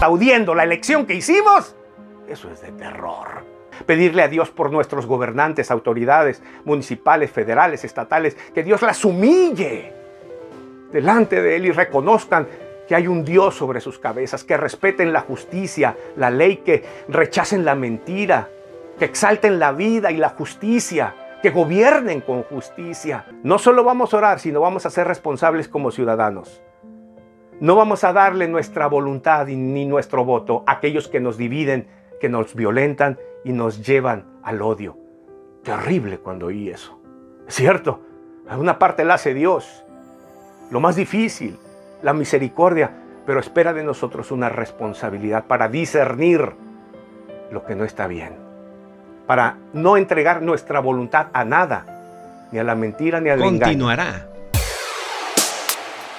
Audiendo la elección que hicimos, eso es de terror. Pedirle a Dios por nuestros gobernantes, autoridades municipales, federales, estatales, que Dios las humille delante de Él y reconozcan que hay un Dios sobre sus cabezas, que respeten la justicia, la ley, que rechacen la mentira, que exalten la vida y la justicia, que gobiernen con justicia. No solo vamos a orar, sino vamos a ser responsables como ciudadanos. No vamos a darle nuestra voluntad ni nuestro voto a aquellos que nos dividen, que nos violentan y nos llevan al odio. Terrible cuando oí eso. Es cierto, a una parte la hace Dios. Lo más difícil, la misericordia, pero espera de nosotros una responsabilidad para discernir lo que no está bien, para no entregar nuestra voluntad a nada, ni a la mentira, ni al engaño. Continuará